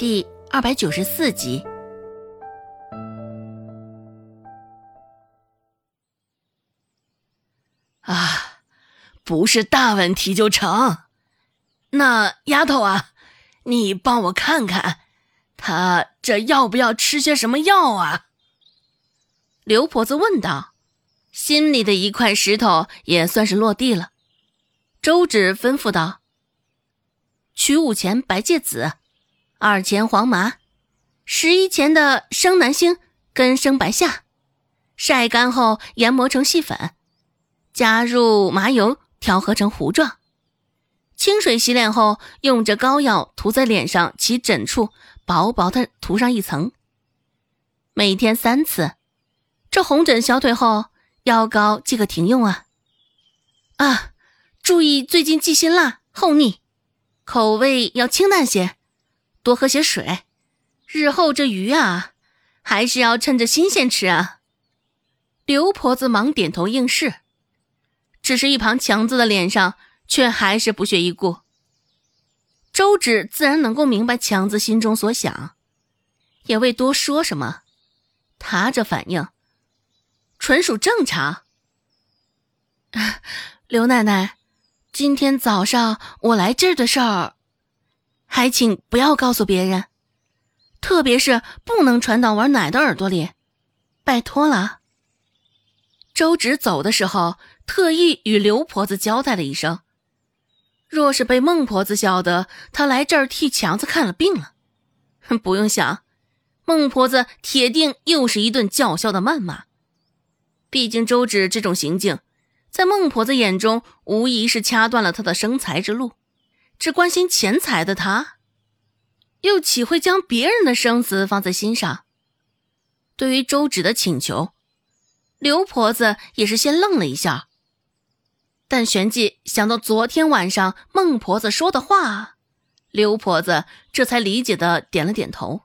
第二百九十四集。啊，不是大问题就成。那丫头啊，你帮我看看，她这要不要吃些什么药啊？刘婆子问道，心里的一块石头也算是落地了。周芷吩咐道：“取五钱白芥子，二钱黄麻，十一钱的生南星跟生白夏，晒干后研磨成细粉，加入麻油调和成糊状。清水洗脸后，用这膏药涂在脸上起疹处，薄薄的涂上一层。每天三次。”这红疹消退后，药膏即可停用啊！啊，注意最近忌辛辣、厚腻，口味要清淡些，多喝些水。日后这鱼啊，还是要趁着新鲜吃啊！刘婆子忙点头应是，只是一旁强子的脸上却还是不屑一顾。周芷自然能够明白强子心中所想，也未多说什么。他这反应。纯属正常。刘奶奶，今天早上我来这儿的事儿，还请不要告诉别人，特别是不能传到我奶的耳朵里，拜托了。周芷走的时候，特意与刘婆子交代了一声：若是被孟婆子晓得她来这儿替强子看了病了，不用想，孟婆子铁定又是一顿叫嚣的谩骂。毕竟周芷这种行径，在孟婆子眼中无疑是掐断了她的生财之路。只关心钱财的他，又岂会将别人的生死放在心上？对于周芷的请求，刘婆子也是先愣了一下，但旋即想到昨天晚上孟婆子说的话，刘婆子这才理解的点了点头。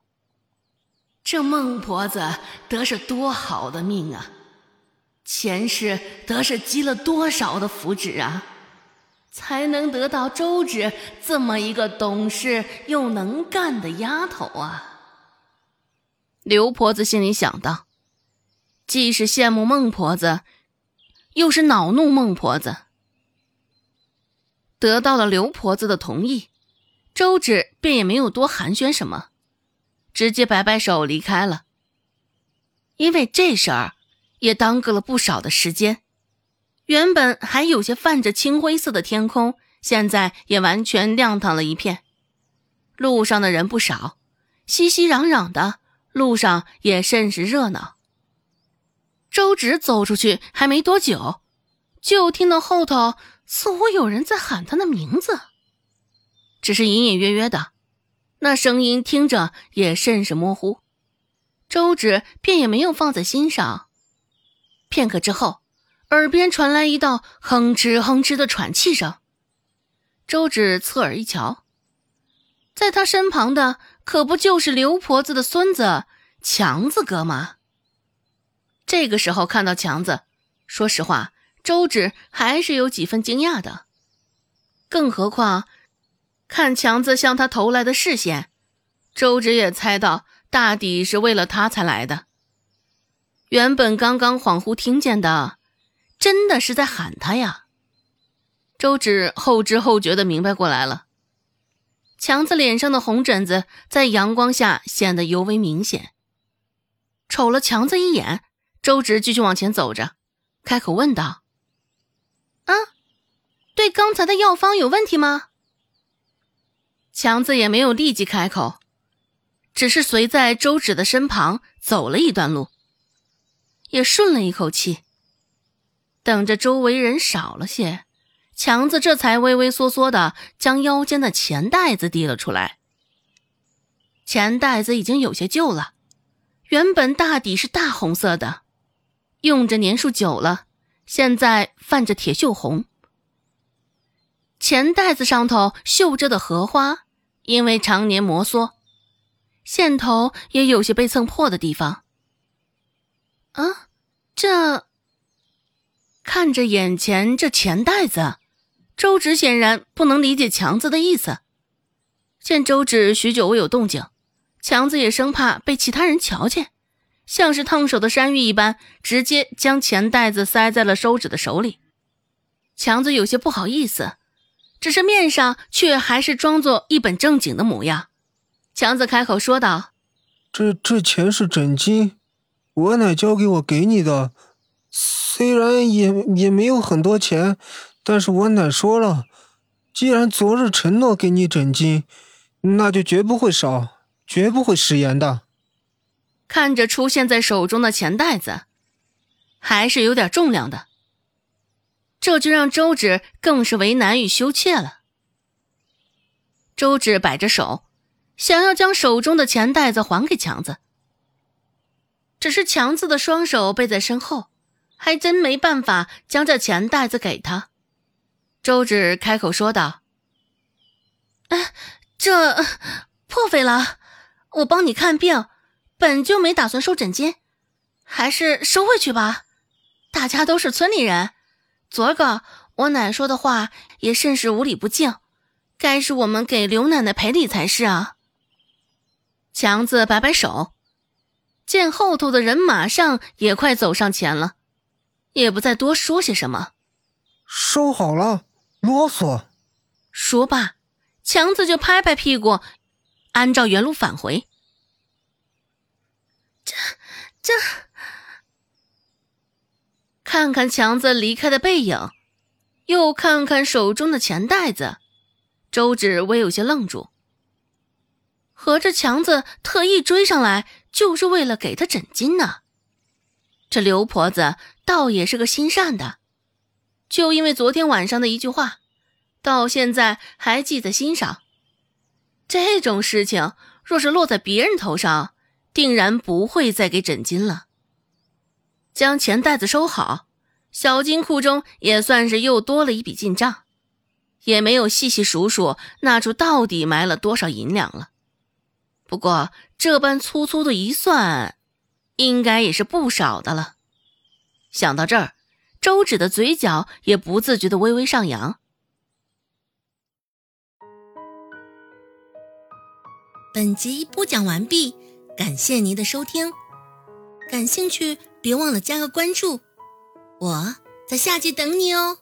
这孟婆子得是多好的命啊！前世得是积了多少的福祉啊，才能得到周芷这么一个懂事又能干的丫头啊！刘婆子心里想到，既是羡慕孟婆子，又是恼怒孟婆子。得到了刘婆子的同意，周芷便也没有多寒暄什么，直接摆摆手离开了。因为这事儿。也耽搁了不少的时间，原本还有些泛着青灰色的天空，现在也完全亮堂了一片。路上的人不少，熙熙攘攘的，路上也甚是热闹。周芷走出去还没多久，就听到后头似乎有人在喊他的名字，只是隐隐约约的，那声音听着也甚是模糊。周芷便也没有放在心上。片刻之后，耳边传来一道哼哧哼哧的喘气声。周芷侧耳一瞧，在他身旁的可不就是刘婆子的孙子强子哥吗？这个时候看到强子，说实话，周芷还是有几分惊讶的。更何况看强子向他投来的视线，周芷也猜到大抵是为了他才来的。原本刚刚恍惚听见的，真的是在喊他呀！周芷后知后觉的明白过来了，强子脸上的红疹子在阳光下显得尤为明显。瞅了强子一眼，周芷继续往前走着，开口问道：“啊，对刚才的药方有问题吗？”强子也没有立即开口，只是随在周芷的身旁走了一段路。也顺了一口气。等着周围人少了些，强子这才畏畏缩缩的将腰间的钱袋子递了出来。钱袋子已经有些旧了，原本大抵是大红色的，用着年数久了，现在泛着铁锈红。钱袋子上头绣着的荷花，因为常年摩挲，线头也有些被蹭破的地方。啊，这看着眼前这钱袋子，周芷显然不能理解强子的意思。见周芷许久未有动静，强子也生怕被其他人瞧见，像是烫手的山芋一般，直接将钱袋子塞在了收纸的手里。强子有些不好意思，只是面上却还是装作一本正经的模样。强子开口说道：“这这钱是整金，我奶交给我给你的。虽然也也没有很多钱，但是我奶说了，既然昨日承诺给你诊金，那就绝不会少，绝不会食言的。”看着出现在手中的钱袋子，还是有点重量的。这就让周芷更是为难与羞怯了。周芷摆着手，想要将手中的钱袋子还给强子，只是强子的双手背在身后，还真没办法将这钱袋子给他。周芷开口说道：“哎，这破费了，我帮你看病，本就没打算收诊金，还是收回去吧。大家都是村里人。”昨个我奶说的话也甚是无礼不敬，该是我们给刘奶奶赔礼才是啊。强子摆摆手，见后头的人马上也快走上前了，也不再多说些什么。收好了，啰嗦。说罢，强子就拍拍屁股，按照原路返回。这这。看看强子离开的背影，又看看手中的钱袋子，周芷微有些愣住。合着强子特意追上来，就是为了给他枕巾呢？这刘婆子倒也是个心善的，就因为昨天晚上的一句话，到现在还记在心上。这种事情若是落在别人头上，定然不会再给枕巾了。将钱袋子收好，小金库中也算是又多了一笔进账，也没有细细数数那处到底埋了多少银两了。不过这般粗粗的一算，应该也是不少的了。想到这儿，周芷的嘴角也不自觉的微微上扬。本集播讲完毕，感谢您的收听，感兴趣。别忘了加个关注，我在下集等你哦。